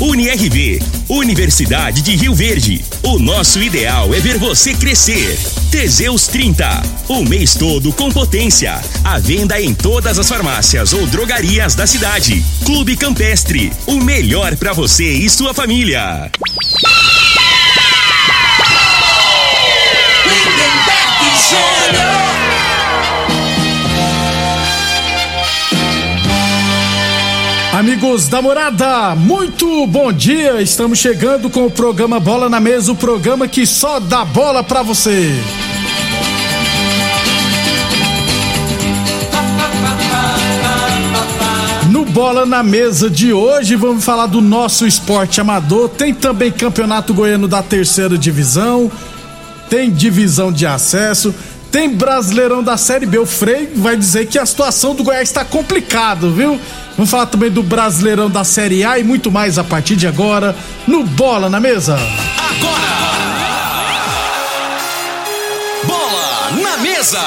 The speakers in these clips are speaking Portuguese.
UniRV, Universidade de Rio Verde. O nosso ideal é ver você crescer. Teseus 30, o mês todo com potência. A venda em todas as farmácias ou drogarias da cidade. Clube Campestre, o melhor para você e sua família. Amigos da morada, muito bom dia. Estamos chegando com o programa Bola na Mesa o programa que só dá bola pra você. No Bola na Mesa de hoje, vamos falar do nosso esporte amador. Tem também Campeonato Goiano da Terceira Divisão, tem divisão de acesso, tem Brasileirão da Série B. O Frei vai dizer que a situação do Goiás está complicada, viu? Vamos falar também do Brasileirão da Série A e muito mais a partir de agora no Bola na Mesa. Bola na mesa.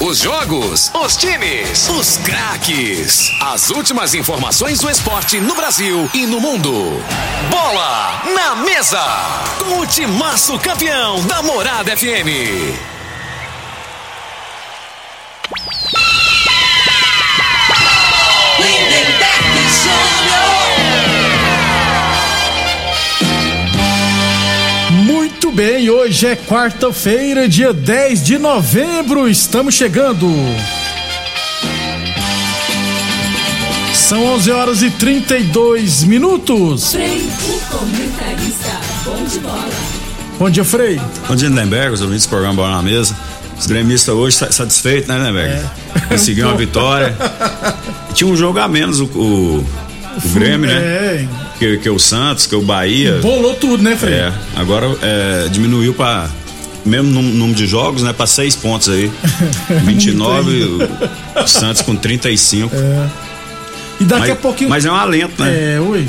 Os jogos, os times, os craques. As últimas informações do esporte no Brasil e no mundo. Bola na mesa. Com o timaço campeão da Morada FM. Muito bem, hoje é quarta-feira, dia 10 de novembro. Estamos chegando. São 11 horas e 32 minutos. Frei, o comentarista. Bom de bola. Bom dia, Frei. Bom dia, Lindenberg, os ouvintes do programa Bola na Mesa. Os gremistas hoje sa- satisfeitos, né, Lindenberg? Conseguiu uma vitória. Tinha um jogo a menos o, o, o Grêmio, né? É, Que, que o Santos, que o Bahia. bolou tudo, né, Frei? É, agora é, diminuiu para mesmo número de jogos, né? Para seis pontos aí. 29, o, o Santos com 35. E daqui mas, a pouquinho. mas é um alento, né? É, oi.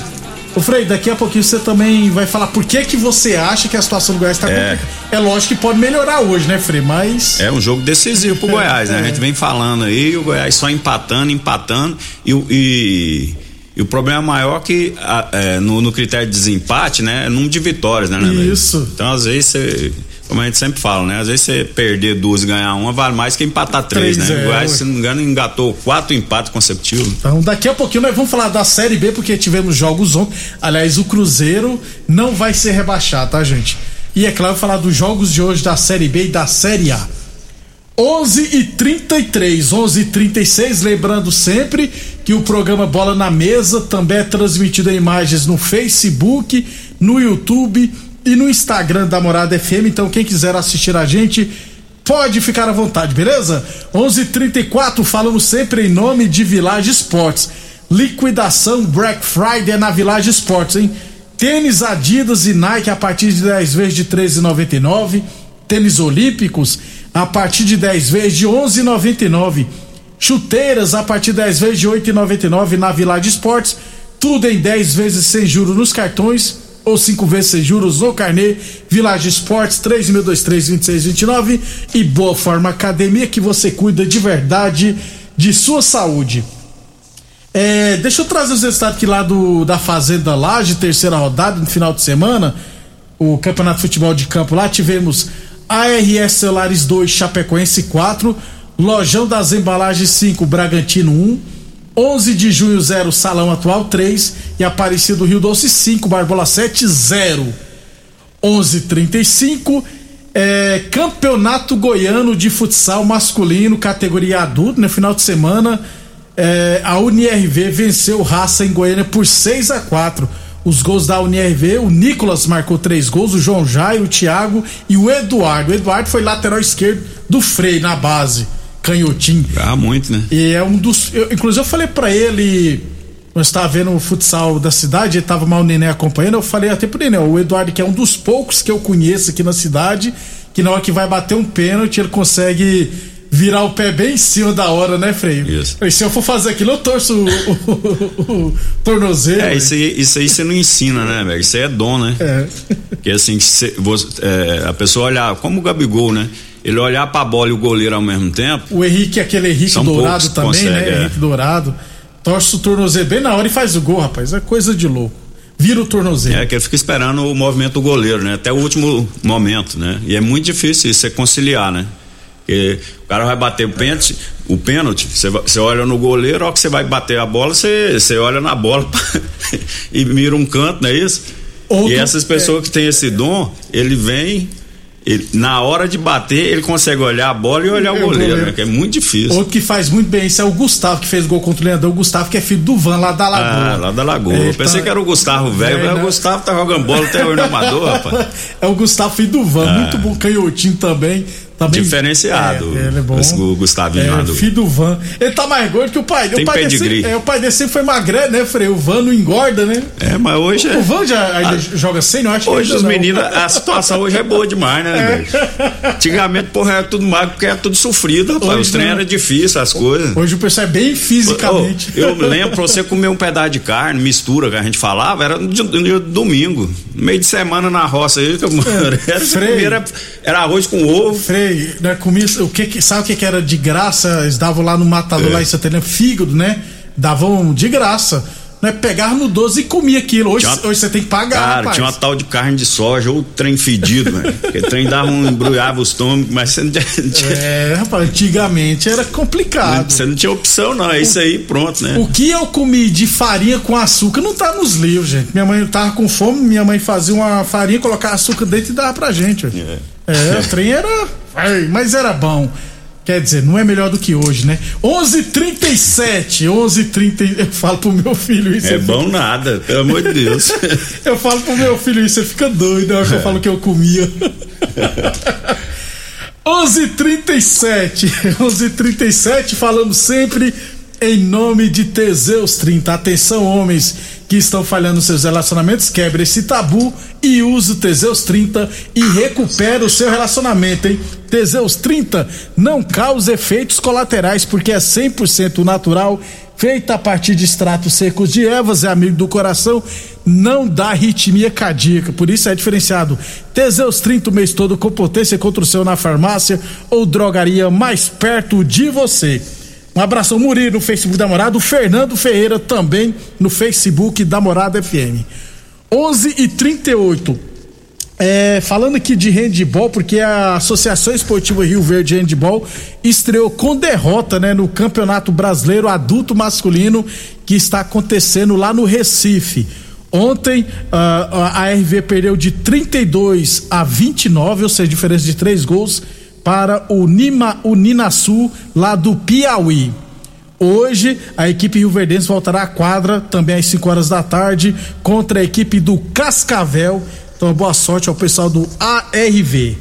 Ô Frei, daqui a pouquinho você também vai falar por que que você acha que a situação do Goiás tá É. complicada. É lógico que pode melhorar hoje, né, Frei? Mas. É um jogo decisivo pro Goiás, né? A é. gente vem falando aí, o Goiás só empatando, empatando. E, o- e, e o problema maior que a- é, no, no critério de desempate, né? É número de vitórias, né, né? Isso. Então, às vezes, você. Como a gente sempre fala, né? Às vezes você perder duas e ganhar uma vale mais que empatar três, Três, né? é, Goiás, se não me engano, engatou quatro empates consecutivos. Então, daqui a pouquinho nós vamos falar da Série B, porque tivemos jogos ontem. Aliás, o Cruzeiro não vai ser rebaixado, tá, gente? E é claro, falar dos jogos de hoje da Série B e da Série A. 11 e 33, 11 e 36, lembrando sempre que o programa Bola na Mesa também é transmitido em imagens no Facebook, no YouTube e no Instagram da Morada FM. Então, quem quiser assistir a gente, pode ficar à vontade, beleza? 11 e 34, falando sempre em nome de Village Esportes. Liquidação Black Friday é na Village Esportes, hein? Tênis Adidas e Nike a partir de 10 vezes de R$ 13,99. Tênis Olímpicos a partir de 10 vezes de 11,99. Chuteiras a partir de 10 vezes de 8,99 na Village Esportes. Tudo em 10 vezes sem juros nos cartões ou 5 vezes sem juros no carnê. Village Esportes 3623-2629 e Boa Forma Academia que você cuida de verdade de sua saúde. É, deixa eu trazer os resultados aqui lá do, da Fazenda Laje, terceira rodada, no final de semana. O Campeonato de Futebol de Campo lá tivemos ARS Celulares 2, Chapecoense 4, Lojão das Embalagens 5, Bragantino 1, 11 de junho 0, Salão Atual 3 e Aparecido Rio Doce 5, Barbola 7 0. 11:35 é, Campeonato Goiano de Futsal Masculino, categoria adulto, no final de semana. é, a UNIRV venceu Raça em Goiânia por 6 a 4 os gols da UNIRV, o Nicolas marcou três gols, o João Jair, o Thiago e o Eduardo. O Eduardo foi lateral esquerdo do Frei na base, canhotinho. Ah, muito, né? E é um dos. Eu, inclusive eu falei para ele, nós estava vendo o futsal da cidade, ele tava mal o Nenê acompanhando, eu falei até pro Nenê, o Eduardo que é um dos poucos que eu conheço aqui na cidade, que na hora que vai bater um pênalti, ele consegue virar o pé bem em cima da hora, né, Freio? Isso. E se eu for fazer aquilo, eu torço o, o, o tornozelo. É, isso aí, isso aí você não ensina, né, velho? Isso aí é dom, né? É. Porque assim, você, é, a pessoa olhar, como o Gabigol, né? Ele olhar pra bola e o goleiro ao mesmo tempo. O Henrique, aquele Henrique Dourado também, consegue, né? é. Henrique Dourado. Torce o tornozelo bem na hora e faz o gol, rapaz. É coisa de louco. Vira o tornozelo. É, que ele fica esperando o movimento do goleiro, né? Até o último momento, né? E é muito difícil isso, você conciliar, né? Porque o cara vai bater o pênalti, o pênalti, você, olha no goleiro, a hora que você vai bater a bola, você, olha na bola e mira um canto, não é isso? Outro- e essas pessoas que têm esse dom, ele vem, ele- na hora de bater, ele consegue olhar a bola e olhar o É, goleiro, goleiro. né? Que é muito difícil. Outro que faz muito bem isso é o Gustavo, que fez gol contra o Leandrão. O Gustavo, que é filho do Van lá da Lagoa. Ah, lá da Lagoa. É, pensei tá- que era o Gustavo velho, É, mas o Gustavo tá jogando bola até hoje no Amador, rapaz. É o Gustavo, filho do Van. Muito bom, canhotinho também. Também Diferenciado, É, ele é bom. o Gustavinho lá é, do- filho do Van. Ele tá mais gordo que o pai. Tem o pai dele sempre- é, o pai dele sempre foi magrelo, né, Frei? O Van não engorda, né? É, mas hoje é. O Van já ainda joga sem, não acho que Hoje os meninos, a situação hoje é boa demais, né, velho? Antigamente, porra, era tudo magro porque era tudo sofrido, rapaz. Hoje Os treinos eram difíceis, as coisas. Hoje o pessoal é bem fisicamente. Ô, eu lembro pra você comer um pedaço de carne, mistura que a gente falava, era no domingo. No meio de semana na roça aí, que eu É. Comia, era, era arroz com ovo. Frei, né, comia, o que, que- sabe o que, que era de graça? Eles davam lá no matador, É. lá em Santana, fígado, né? Davam de graça. Né? Pegava no 12 e comia aquilo. Hoje, uma- hoje você tem que pagar, Cara, rapaz. tinha uma tal de carne de soja ou trem fedido, velho. Porque trem dava um, embrulhava o estômago, mas você não tinha, É, rapaz, antigamente era complicado. você não tinha opção, não. É isso aí, pronto, né? O que eu comi de farinha com açúcar não tá nos livros, gente. Minha mãe tava com fome, minha mãe fazia uma farinha, colocava açúcar dentro e dava pra gente. ué. É, o trem era. Ai, mas era bom. Quer dizer, não é melhor do que hoje, né? 11:37, 11:30. Eu falo pro meu filho isso. É bom nada, pelo amor de Deus. Eu falo pro meu filho isso, ele fica doido eu falo que eu comia. 11:37, 11:37, falamos sempre em nome de Teseus 30. Atenção, homens que estão falhando seus relacionamentos, quebre esse tabu e use o Teseus 30 e recupere o seu relacionamento, hein? Teseus 30 não causa efeitos colaterais porque é 100% natural, feita a partir de extratos secos de ervas, é amigo do coração, não dá arritmia cardíaca, por isso é diferenciado. Teseus 30 o mês todo com potência contra o seu na farmácia ou drogaria mais perto de você. Um abração, Murilo, no Facebook da Morada. O Fernando Ferreira também no Facebook da Morada FM. 11 e 38 é, falando aqui de handball, porque a Associação Esportiva Rio Verde Handball estreou com derrota né, no Campeonato Brasileiro Adulto Masculino que está acontecendo lá no Recife. Ontem ah, a RV perdeu de 32 a 29, ou seja, diferença de três gols para o Nima, o Ninasul lá do Piauí. Hoje, a equipe Rio Verdense voltará à quadra, também às 5 horas da tarde, contra a equipe do Cascavel. Então, boa sorte ao pessoal do ARV.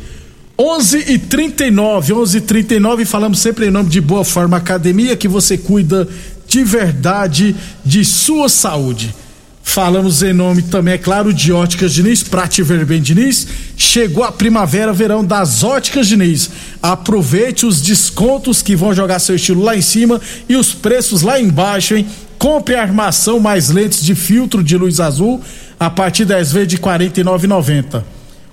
11 e 39, 11 e 39, falamos sempre em nome de Boa Forma Academia, que você cuida de verdade de sua saúde. Falamos em nome também, é claro, de Óticas Diniz, Prate Verben Diniz. Chegou a primavera, verão das Óticas Diniz. Aproveite os descontos que vão jogar seu estilo lá em cima e os preços lá embaixo, hein? Compre armação mais lentes de filtro de luz azul a partir 10 vezes de R$ 49,90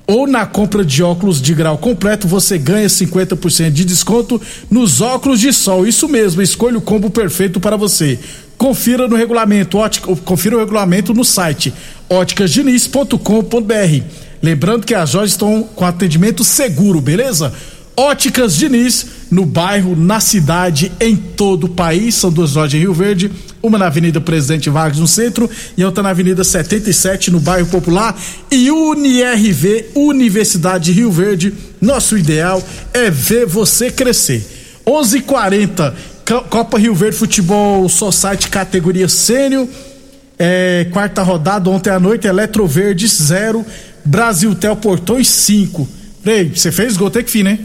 ou na compra de óculos de grau completo você ganha 50% de desconto nos óculos de sol. Isso mesmo, escolha o combo perfeito para você. Confira no regulamento, ótica, confira o regulamento no site óticasdiniz.com.br. Lembrando que as lojas estão com atendimento seguro, beleza? Óticas Diniz, no bairro, na cidade, em todo o país. São duas lojas em Rio Verde, uma na Avenida Presidente Vargas, no centro, e outra na Avenida 77, no bairro Popular. E UniRV, Universidade de Rio Verde. Nosso ideal é ver você crescer. 11:40 Copa Rio Verde Futebol Society categoria sênior. É, quarta rodada, ontem à noite, Eletroverde 0, Brasiltel Portões 5. Frei, você fez gol, tem que fim, né?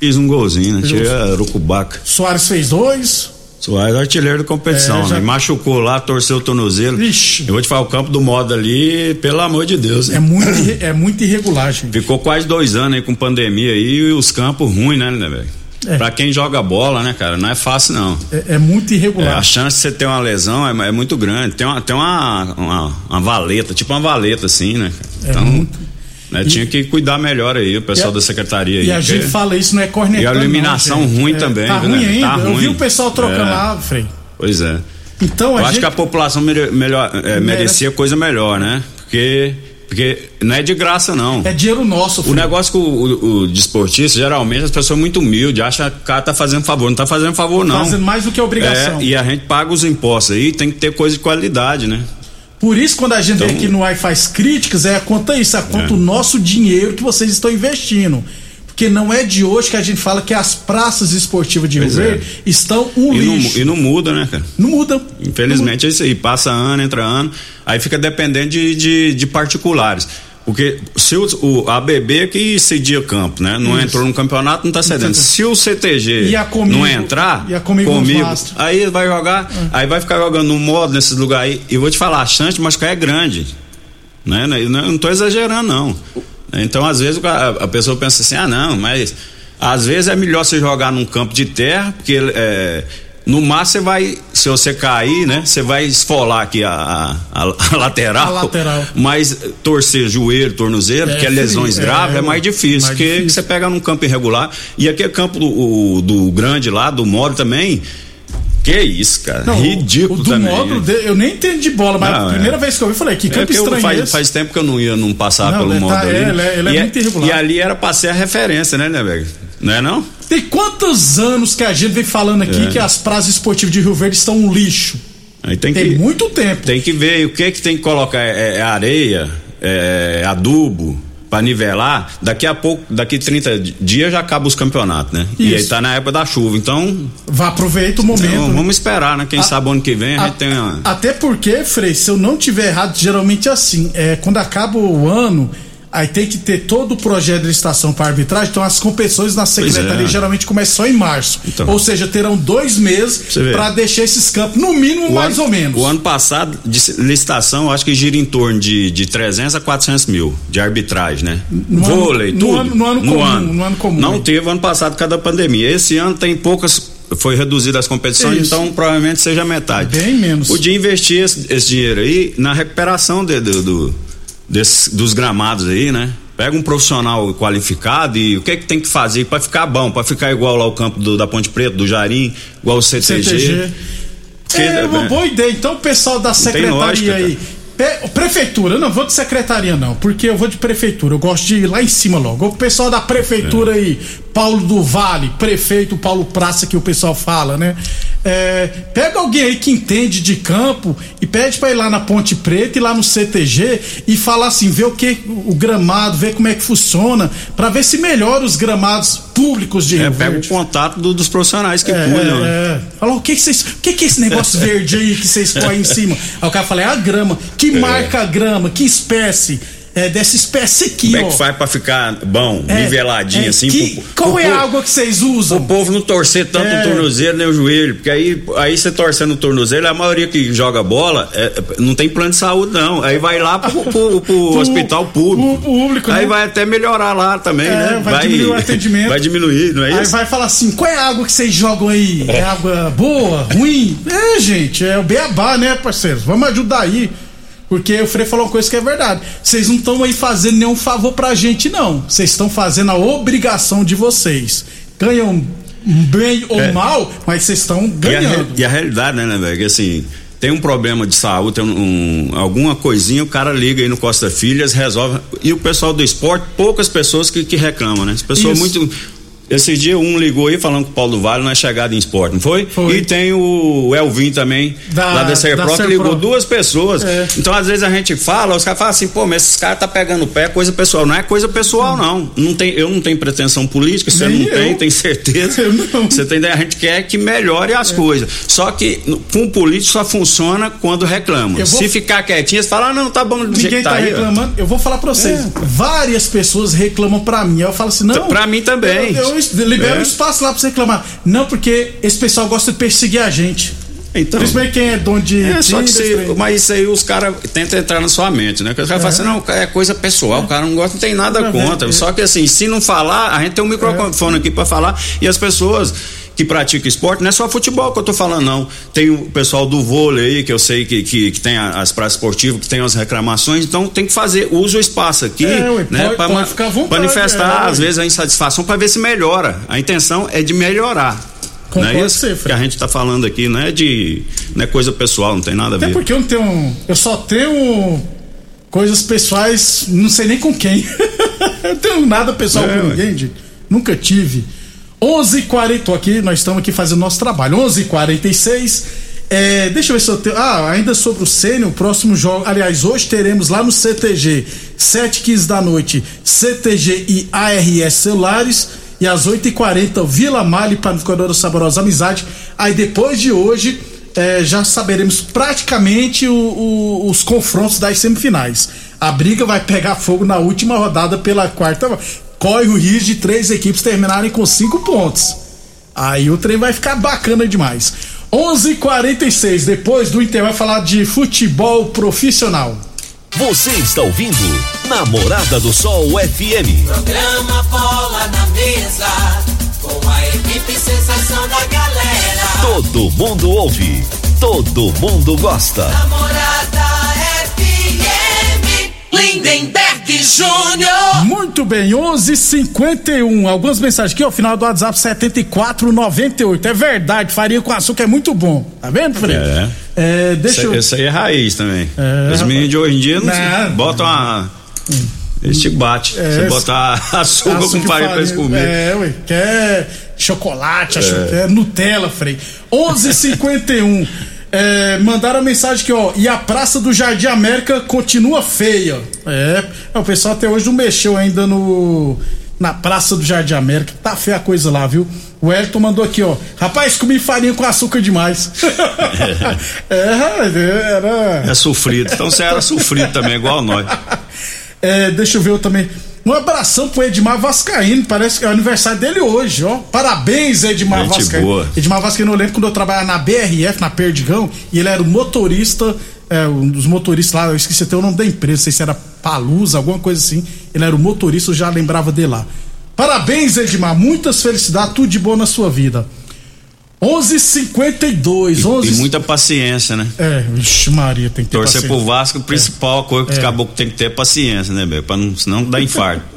Fiz um golzinho, né? Tirei a Urucubaca. Soares fez dois. Soares artilheiro da competição, É, já- né? Machucou lá, torceu o tornozelo. Vixe. Eu vou te falar, o campo do modo ali, pelo amor de Deus, É né? muito, irre- é muito irregular, gente. Ficou quase dois anos aí com pandemia aí e os campos ruins, né, né, velho? É. Pra quem joga bola, né, cara, não é fácil não. É, é muito É, irregular. a chance de você ter uma lesão é, é muito grande. Tem uma, tem uma, uma, uma valeta, tipo uma valeta assim, né? É Então, muito. né, E- tinha que cuidar melhor aí, o pessoal a- da secretaria aí. E a gente fala isso, não é cornetando. E a iluminação não, ruim É, também, Tá né? ruim ainda. Tá Eu vi o pessoal trocando É. lá, Frei. Pois é. Então Eu acho gente. que a população mere- melhor, é, merecia coisa melhor, né? Porque, porque não é de graça, não. É dinheiro nosso, O Frei. negócio com o, o, o desportista, geralmente, as pessoas muito humildes, acham que o cara tá fazendo favor. Não tá fazendo favor, não. Fazendo mais do que obrigação. É, e a gente paga os impostos aí, tem que ter coisa de qualidade, né? Por isso, quando a gente Então- vem aqui no e faz críticas, é a conta isso, a conta É. o nosso dinheiro que vocês estão investindo. Porque não é de hoje que a gente fala que as praças esportivas de Rio é. Verde estão um E não, lixo. e não muda, né, cara? Não muda. Infelizmente é isso aí, passa ano, entra ano, aí fica dependendo de, de, de particulares. Porque se o, o ABB que cedia campo, né? Não Isso. entrou no campeonato, não tá cedendo. Se o CTG E a Comigo- não entrar, e a Comigo Mastro. aí vai jogar, aí vai ficar jogando no modo nesses lugares aí. E vou te falar, a chance de machucar é grande. Né? Não, eu não tô exagerando, não. Então, às vezes, a pessoa pensa assim, ah, não, mas às vezes é melhor você jogar num campo de terra, porque é, no mar você vai, se você cair, né, você vai esfolar aqui a, a- a lateral. A lateral. Mas torcer joelho, tornozelo, É que é lesões frio, graves, é, é, mais difícil, mais porque difícil. você pega num campo irregular. E aquele campo do, do grande lá, do Moro também. Que isso, cara. Não, Ridículo o, do também. módulo, de- eu nem entendo de bola, mas Não, a é. primeira vez que eu vi, falei, que É campo eu- estranho é faz, faz tempo que eu não ia não passar Não, pelo ele modo tá- ali. é, ele é- ele é e, muito irregular. E ali era pra ser a referência, né, né? Não é não? Tem quantos anos que a gente vem falando aqui É. que as praças esportivas de Rio Verde estão um lixo? Aí tem, Tem que muito tempo. tem que ver o que que tem que colocar é, é areia, é adubo pra nivelar. Daqui a pouco, daqui 30 dias já acaba os campeonatos, né? E aí Isso. tá na época da chuva. Então, Vá aproveita o momento. então, vamos esperar, né? Quem A- sabe ano que vem a, A- gente tem uma Até porque, Frei, se eu não tiver errado, geralmente é assim, é, quando acaba o ano, aí tem que ter todo o projeto de licitação para arbitragem, então as competições na secretaria é. geralmente começam só em março. Então. Ou seja, terão dois meses para deixar esses campos, no mínimo, O mais ano- ou menos. O ano passado, de licitação, acho que gira em torno de, de 300 a 400 mil de arbitragem, né? No Vôlei, ano- no tudo. ano- no ano comum, no ano comum, Não teve ano passado por causa da pandemia. Esse ano tem poucas. Foi reduzida as competições, Isso. então provavelmente seja metade. Bem menos. Podia investir esse, esse dinheiro aí na recuperação de- do- do- desse- dos gramados aí, né? Pega um profissional qualificado e o que é que tem que fazer para ficar bom, para ficar igual lá o campo do- da Ponte Preta, do Jarim, igual o CTG. CTG. Porque, É uma né, boa ideia. Então, o pessoal da secretaria lógica, aí. Pe- prefeitura, eu não vou de secretaria, não, porque eu vou de prefeitura. Eu gosto de ir lá em cima logo. O pessoal da prefeitura É. aí, Paulo do Vale, prefeito Paulo Praça, que o pessoal fala, né? É, pega alguém aí que entende de campo e pede pra ir lá na Ponte Preta e lá no CTG e falar assim, ver o que o gramado, ver como é que funciona, pra ver se melhora os gramados públicos de É, Rio pega Verde. o contato do- dos profissionais que É, cuidam. né? é, é. Fala, o que que vocês. O que que é esse negócio verde aí que vocês põem em cima? Aí o cara fala, é a grama. Que marca a grama? Que espécie? É dessa espécie aqui, Como é ó. que faz pra ficar bom, É, niveladinho é, assim? que- pro- qual pro é a água que vocês O usam? povo não torcer tanto É. o tornozelo nem o joelho, porque aí, aí você torcendo o tornozelo, a maioria que joga bola é, é, não tem plano de saúde, não. Aí vai lá pro, pro- pro hospital público. público, aí né? vai até melhorar lá também, É, né? vai diminuir o atendimento. Vai diminuir, não é Aí isso? vai falar assim: qual é a água que vocês jogam aí? É água boa, ruim? É, gente, é o beabá, né, parceiros? Vamos ajudar aí. Porque o Frei falou uma coisa que é verdade. Vocês não estão aí fazendo nenhum favor pra gente, não. Vocês estão fazendo a obrigação de vocês. Ganham bem ou É. mal, mas vocês estão E a, ganhando. e a realidade, né, né, velho? Que assim, tem um problema de saúde, tem um, um- alguma coisinha, o cara liga aí no Costa Filhas, resolve. E o pessoal do esporte, poucas pessoas que, que reclamam, né? As pessoas Isso. muito. Esse dia um ligou aí falando que o Paulo Vale não é chegado em esporte, não foi? Foi. E tem o Elvin também, Da- lá da Serpro, que ligou duas pessoas. É. Então, às vezes a gente fala, os caras falam assim, pô, mas esses caras tá pegando o pé, é coisa pessoal. Não é coisa pessoal, não. não tem, eu não tenho pretensão política, você não tem, eu. tem certeza. Eu não. Você tem ideia? A gente quer que melhore as coisas. Só que com o político só funciona quando reclama. Vou- Se ficar quietinho, você fala, ah, não, tá bom do Ninguém tá, tá aí. ó. reclamando. Eu vou falar pra vocês. Várias pessoas reclamam pra mim. Aí eu falo assim, não. Pra mim também. Eu, eu es- libero É. espaço lá pra você reclamar. Não, porque esse pessoal gosta de perseguir a gente. Então. Principalmente quem é dono de. É, só que se, mas isso aí os caras tentam entrar na sua mente, né? Que os caras falam assim, não, é coisa pessoal, o cara não gosta, não tem nada É. contra. Só que assim, se não falar, a gente tem um microfone aqui pra falar e as pessoas que praticam esporte, não é só futebol que eu tô falando, não. Tem o pessoal do vôlei aí, que eu sei que, que, que tem a- as praças esportivas, que tem as reclamações, então tem que fazer, usa o espaço aqui, É, né? pode- pra pode ficar vontade, manifestar, é, às vezes, a insatisfação pra ver se melhora. A intenção é de melhorar. Concordo não é isso você, que a gente tá falando aqui, não é de. não é coisa pessoal, não tem nada a Até ver. porque eu não tenho. Eu só tenho coisas pessoais, não sei nem com quem. eu não tenho nada pessoal É, com ué. ninguém. Nunca tive. 11h40, tô aqui, nós estamos aqui fazendo nosso trabalho. 11h46. É, deixa eu ver se eu tenho. Ah, ainda sobre o Sênior, o próximo jogo. Aliás, hoje teremos lá no CTG, 7h15 da noite, CTG e ARS Celulares. E às 8h40, Vila Mali, Panificadora Saborosa Amizade. Aí depois de hoje, é, já saberemos praticamente o- o- os confrontos das semifinais. A briga vai pegar fogo na última rodada pela quarta. Corre o risco de três equipes terminarem com cinco pontos. Aí o trem vai ficar bacana demais. 11:46 depois do Inter vai falar de futebol profissional. Você está ouvindo Namorada do Sol FM. Programa Bola na Mesa, com a equipe sensação da galera. Todo mundo ouve, todo mundo gosta. Namorada Lindenberg Júnior. Muito bem, 11:51. Algumas mensagens aqui, ó, final do WhatsApp 7498. É verdade, farinha com açúcar é muito bom. Tá vendo, Fred? É. É, deixa Isso, eu isso aí é raiz também. É, Os meninos de hoje em dia não, Não. botam a. Eles te batem. É, Você botar açúcar, Açúcar com farinha pra eles comer. É, ué, quer chocolate, acho que é Nutella, Frei. 11:51. É, mandaram a mensagem aqui, ó. E a Praça do Jardim América continua feia. É, é, o pessoal até hoje não mexeu ainda no. Na Praça do Jardim América. Tá feia a coisa lá, viu? O Elton mandou aqui, ó. Rapaz, comi farinha com açúcar demais. é, era. É sofrido. Então você era sofrido também, igual nós. É, deixa eu ver eu também. Um abração pro Edmar Vascaíno, parece que é o aniversário dele hoje, ó. Parabéns, Edmar Gente Vascaíno. boa. Edmar Vascaíno, eu lembro quando eu trabalhava na BRF, na Perdigão, e ele era o motorista, é, um dos motoristas lá, eu esqueci até o nome da empresa, não sei se era Palusa, alguma coisa assim. Ele era o motorista, eu já lembrava dele lá. Parabéns, Edmar, muitas felicidades, tudo de bom na sua vida. 11:52, E, 11 e muita paciência, né? É, vixe Maria, tem que ter Torcer paciência. pro Vasco, principal coisa que os caboclos tem que ter é paciência, né, velho? Pra não, senão dá infarto.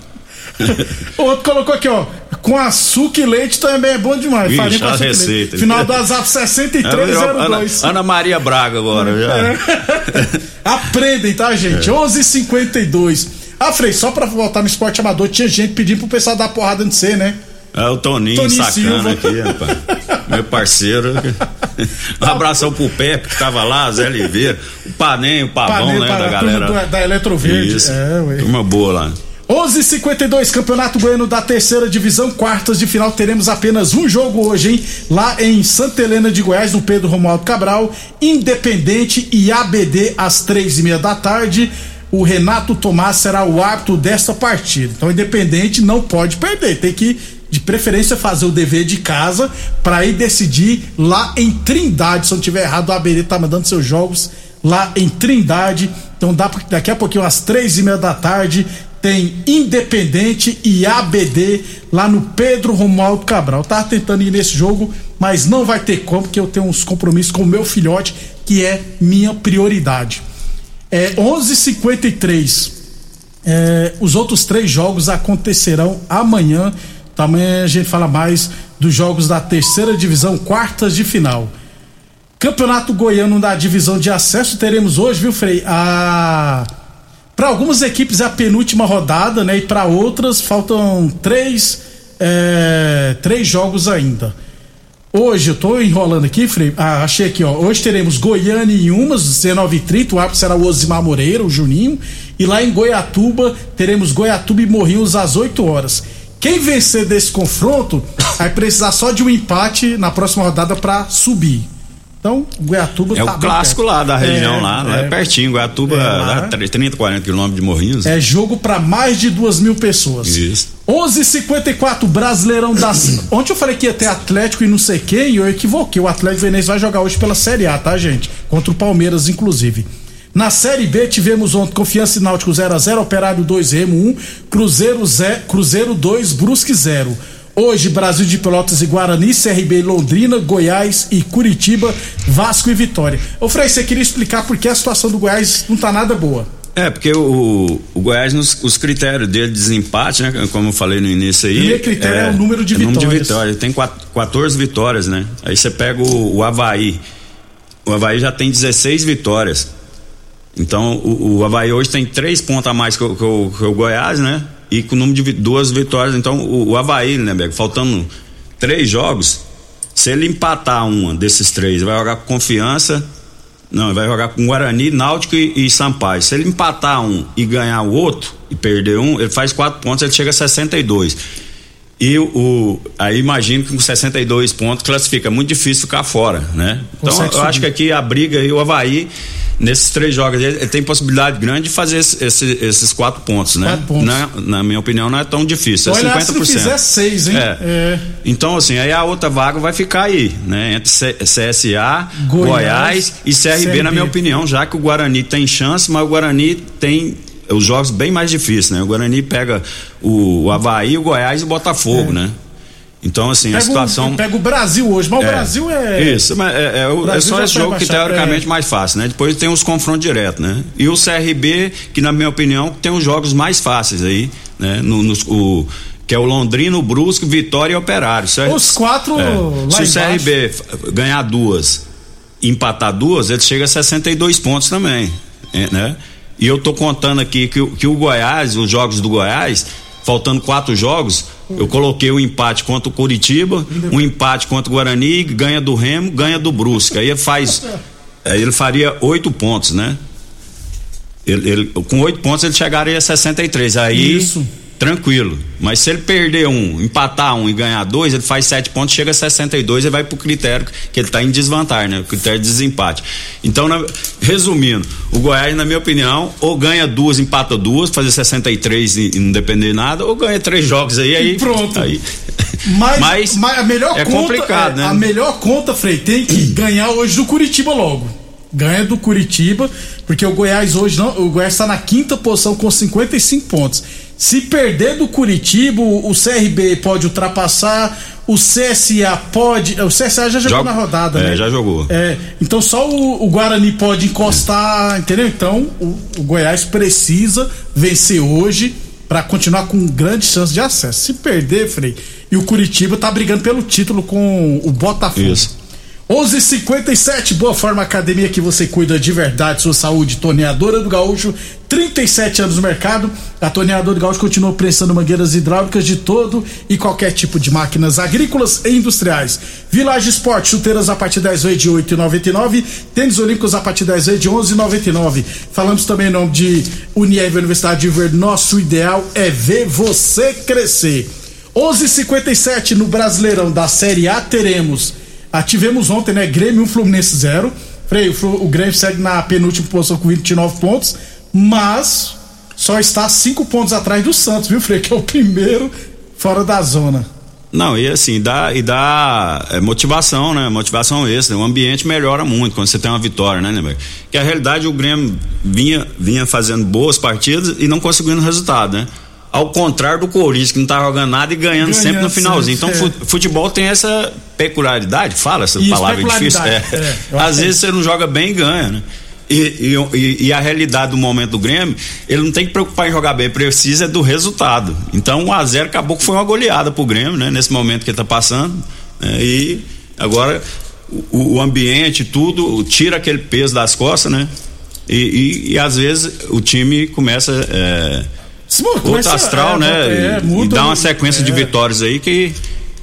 O outro colocou aqui, ó. Com açúcar e leite também é bom demais. Vixe, Farinha a receita. Final do WhatsApp É, Ana, 6302. Ana Maria Braga agora, já. Aprendem, tá, gente? 11:52. Ah, Frei, só pra voltar no esporte amador, tinha gente pedindo pro pessoal dar porrada no C, né? É o Toninho, Toninho sacana Silva. aqui, rapaz. Meu parceiro. Um abração pro Pepe, que tava lá, Zé Oliveira, o Panem, o Pavão, Panem, né, da galera. do- da Eletroverde. Isso. É, ué. Turma boa lá. 11:52 Campeonato Goiano da Terceira Divisão, quartas de final. Teremos apenas um jogo hoje, hein? Lá em Santa Helena de Goiás, no Pedro Romualdo Cabral, Independente e ABD às três e meia da tarde. O Renato Tomás será o árbitro desta partida. Então, Independente não pode perder, tem que de preferência fazer o dever de casa para ir decidir lá em Trindade. Se eu não tiver errado, o ABD tá mandando seus jogos lá em Trindade. Então dá daqui a pouquinho às três e meia da tarde tem Independente e ABD lá no Pedro Romualdo Cabral. Tava tentando ir nesse jogo, mas não vai ter como, porque eu tenho uns compromissos com o meu filhote, que é minha prioridade. É 11:53. É, os outros três jogos acontecerão amanhã. Também a gente fala mais dos jogos da terceira divisão, quartas de final. Campeonato Goiano da divisão de acesso teremos hoje, viu, Frei? A para algumas equipes é a penúltima rodada, né? E para outras faltam três é, três jogos ainda. Hoje, eu tô enrolando aqui, Frei. Ah, achei aqui, ó. Hoje teremos Goiânia em Umas, 19h30. O árbitro será o Osimar Moreira, o Juninho. E lá em Goiatuba, teremos Goiatuba e Morrinhos às 8 horas. Quem vencer desse confronto vai precisar só de um empate na próxima rodada para subir. Então, Goiatuba É tá o clássico perto. lá da região É, lá, lá é, é. pertinho, Guatuba É, lá. dá 30, 40 quilômetros de Morrinhos. É jogo para mais de duas mil pessoas. Isso. 11:54 Brasileirão das. Ontem eu falei que ia ter Atlético e não sei quem, e eu equivoquei. O Atlético Veneza vai jogar hoje pela Série A, tá, gente? Contra o Palmeiras, inclusive. Na Série B tivemos ontem Confiança e Náutico 0x0, Operário 2, Remo 1, Cruzeiro, 0, Cruzeiro 2, Brusque 0. Hoje, Brasil de Pelotas e Guarani, CRB e Londrina, Goiás e Curitiba, Vasco e Vitória. Ô Frei, você queria explicar por que a situação do Goiás não tá nada boa? É, porque o, o Goiás, nos, os critérios dele de desempate, né? Como eu falei no início aí. Primeiro critério é o número de é número de vitórias. vitórias. Tem quat- 14 vitórias, né? Aí você pega o, o Havaí. O Havaí já tem 16 vitórias. Então o, o Havaí hoje tem três pontos a mais que o, que o- que o Goiás, né? E com o número de duas vitórias. Então o, o Havaí, né, Beco? Faltando três jogos, se ele empatar uma desses três, vai jogar com confiança. Não, ele vai jogar com Guarani, Náutico e, e Sampaio. Se ele empatar um e ganhar o outro, e perder um, ele faz quatro pontos, ele chega a 62. E o, aí imagino que com 62 pontos classifica, é muito difícil ficar fora, né? Então Consegue eu acho que aqui a briga e o Havaí, nesses três jogos, ele, tem possibilidade grande de fazer esse- esse- esses quatro pontos, né? Quatro pontos. Na, na minha opinião, não é tão difícil, é Olha, 50%. se fizer seis, hein? É. É. Então, assim, aí a outra vaga vai ficar aí, né? Entre CSA, Goiás, Goiás, e CRB, CRB. na minha opinião, já que o Guarani tem chance, mas o Guarani tem os jogos bem mais difíceis, né? O Guarani pega o, o Havaí, o Goiás e o Botafogo, né? Então, assim, a Pega, situação. o, pega o Brasil hoje, mas o É, Brasil é. Isso, mas é, é o- é só esse jogo que teoricamente é. mais fácil, né? Depois tem os confrontos diretos, né? E o CRB, que na minha opinião tem os jogos mais fáceis aí, né? No, nos- o, que é o Londrino, o Brusque, Vitória e Operário. Se- Os quatro é, lá Se o embaixo. CRB f- ganhar duas e empatar duas, ele chega a 62 pontos também, né? E eu tô contando aqui que, o- que o Goiás, os jogos do Goiás, faltando quatro jogos, eu coloquei o empate contra o Curitiba, um empate contra o Guarani, ganha do Remo, ganha do Brusque. Aí ele faz, ele faria oito pontos, né? Ele, ele- com oito pontos ele chegaria a 63. Aí Isso. Tranquilo. Mas se ele perder um, empatar um e ganhar dois, ele faz sete pontos, chega a 62 e vai pro critério que ele tá em desvantagem, né? O critério de desempate. Então, na- resumindo, o Goiás, na minha opinião, ou ganha duas, empata duas, fazer 63 e, e não depender de nada, ou ganha três jogos aí, aí. pronto. Aí. Mas, Mas mas a melhor é conta. complicado, é, né? A melhor conta, Frei, tem que ganhar hoje do Curitiba logo. Ganha do Curitiba, porque o Goiás hoje não. O Goiás está na quinta posição com 55 pontos. Se perder do Curitiba, o CRB pode ultrapassar, o CSA pode. O CSA já jogou Joga- na rodada, é, né? já jogou. É, então só o, o Guarani pode encostar, entendeu? Então o, o Goiás precisa vencer hoje para continuar com grande chance de acesso. Se perder, Frei, e o Curitiba tá brigando pelo título com o Botafogo. Isso. 11:57 Boa Forma Academia que você cuida de verdade sua saúde. Torneadora do Gaúcho, 37 anos no mercado. A Torneadora do Gaúcho continua prestando mangueiras hidráulicas de todo e qualquer tipo de máquinas agrícolas e industriais. Village Sport, chuteiras a partir 10 vezes de 8,99. Tênis olímpicos a partir 10 vezes de 11,99. Falamos também em nome de Unier Universidade de Verde. Nosso ideal é ver você crescer. 11:57 no Brasileirão da Série A teremos. Ah, tivemos ontem, né? Grêmio 1 Fluminense 0. Frei, o, o Grêmio segue na penúltima posição com 29 pontos, mas só está 5 pontos atrás do Santos, viu, Frei? Que é o primeiro fora da zona. Não, e assim, dá, e dá é, motivação, né? Motivação extra. O ambiente melhora muito quando você tem uma vitória, né, Neber? Que a realidade o Grêmio vinha, vinha fazendo boas partidas e não conseguindo resultado, né? Ao contrário do Corinthians, que não tá jogando nada e ganhando, Ganhando sempre no finalzinho. sempre, então, é. fu- futebol tem essa peculiaridade, fala essa Isso, palavra difícil. peculiaridade, É. é, Às é vezes você não joga bem e ganha, né? E, e- e- a realidade do momento do Grêmio, ele não tem que preocupar em jogar bem, precisa é do resultado. Então, 1 a 0 acabou que foi uma goleada pro Grêmio, né? Nesse momento que ele tá passando. né? E agora o, o ambiente, tudo, tira aquele peso das costas, né? E, e- e às vezes o time começa é, começa- astral, é, né? é, e, e dá uma sequência de é. vitórias aí que,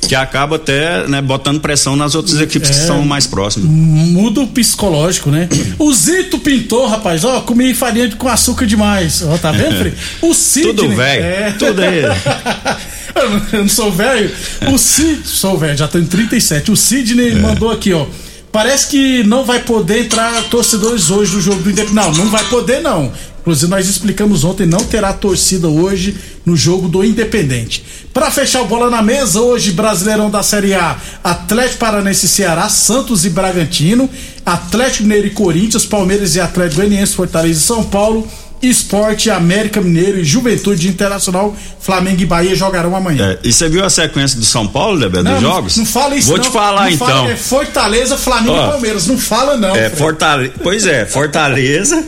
que acaba até né, botando pressão nas outras equipes que É. são mais próximas. Muda o psicológico, né? O Zito pintou, rapaz, ó, comi farinha com açúcar demais. Ó, tá vendo, Frei? O Sidney. Tudo velho, é. tudo aí. eu, não, sou velho. O Sidney. Sou velho, já tenho 37. O É. Sidney mandou aqui, ó. Parece que não vai poder entrar torcedores hoje no jogo do Independente. Não, não vai poder, não. Inclusive, nós explicamos ontem, não terá torcida hoje no jogo do Independente. Pra fechar o bola na mesa, hoje, Brasileirão da Série A, Atlético Paranense e Ceará, Santos e Bragantino, Atlético Mineiro e Corinthians, Palmeiras e Atlético Goianiense, Fortaleza e São Paulo, Esporte, América Mineiro e Juventude Internacional, Flamengo e Bahia jogarão amanhã. É, e você viu a sequência do São Paulo, Debé, dos Não, jogos? Não fala isso Vou não. te falar Não então. fala, é Fortaleza, Flamengo e Palmeiras. Não fala não. É. Fortale... Pois é, Fortaleza,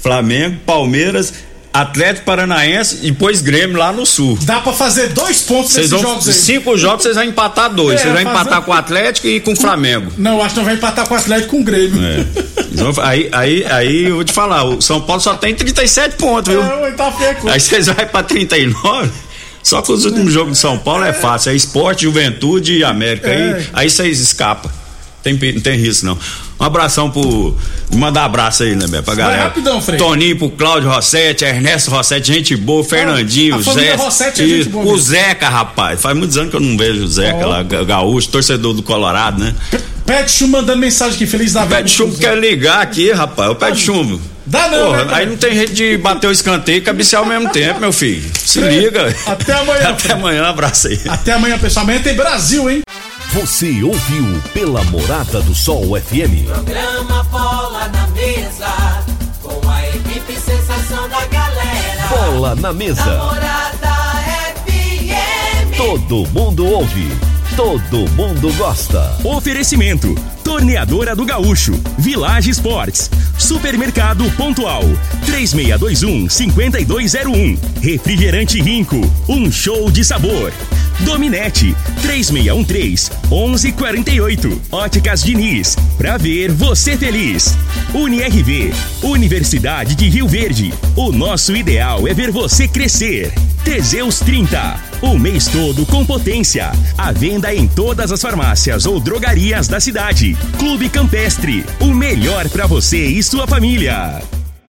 Flamengo, Palmeiras, Atlético Paranaense e depois Grêmio lá no Sul. Dá pra fazer dois pontos nesses vão, jogos aí. cinco jogos vocês vão empatar dois. É, vocês vão fazer- empatar com o Atlético e com o Flamengo. Não, acho que não vai empatar com o Atlético com o Grêmio. É. Então, aí, aí, aí eu vou te falar, o São Paulo só tem 37 pontos, viu? É, tá feio. Aí vocês vão pra 39. Só que os últimos jogos de São Paulo é fácil. É esporte, juventude e América. É. Aí, aí vocês escapam. Tem, não tem risco, não. Um abração pro. Mandar abraço aí, né, Bé, pra galera. rapidão, Frei. Toninho pro Cláudio Rossetti, Ernesto Rossetti, gente boa, Fernandinho, a Zé. Rossetti é gente boa o. Zeca, rapaz. Faz muitos anos que eu não vejo o Zeca Ó. lá, ga- gaúcho, torcedor do Colorado, né? Pet Chum mandando mensagem aqui, feliz Natal. de chumbo quer ligar aqui, rapaz. O de chumbo. Dá não, Porra, né, aí não tem jeito de bater o escanteio e cabecear ao mesmo tempo, meu filho. Se liga. Até amanhã, Até Fred. amanhã, um abraço aí. Até amanhã, pessoal. Amanhã tem Brasil, hein? Você ouviu pela Morada do Sol FM. Programa Bola na Mesa, com a equipe sensação da galera. Bola na mesa. Namorada FM. Todo mundo ouve. Todo mundo gosta. Oferecimento: Torneadora do Gaúcho, Village Sports, Supermercado Pontual, 3621-5201, Refrigerante Rinco, um show de sabor. Dominete, 3613-1148. Óticas Diniz, pra ver você feliz. UniRV, Universidade de Rio Verde. O nosso ideal é ver você crescer. Teseus 30, o mês todo com potência. A venda em todas as farmácias ou drogarias da cidade. Clube Campestre, o melhor pra você e sua família.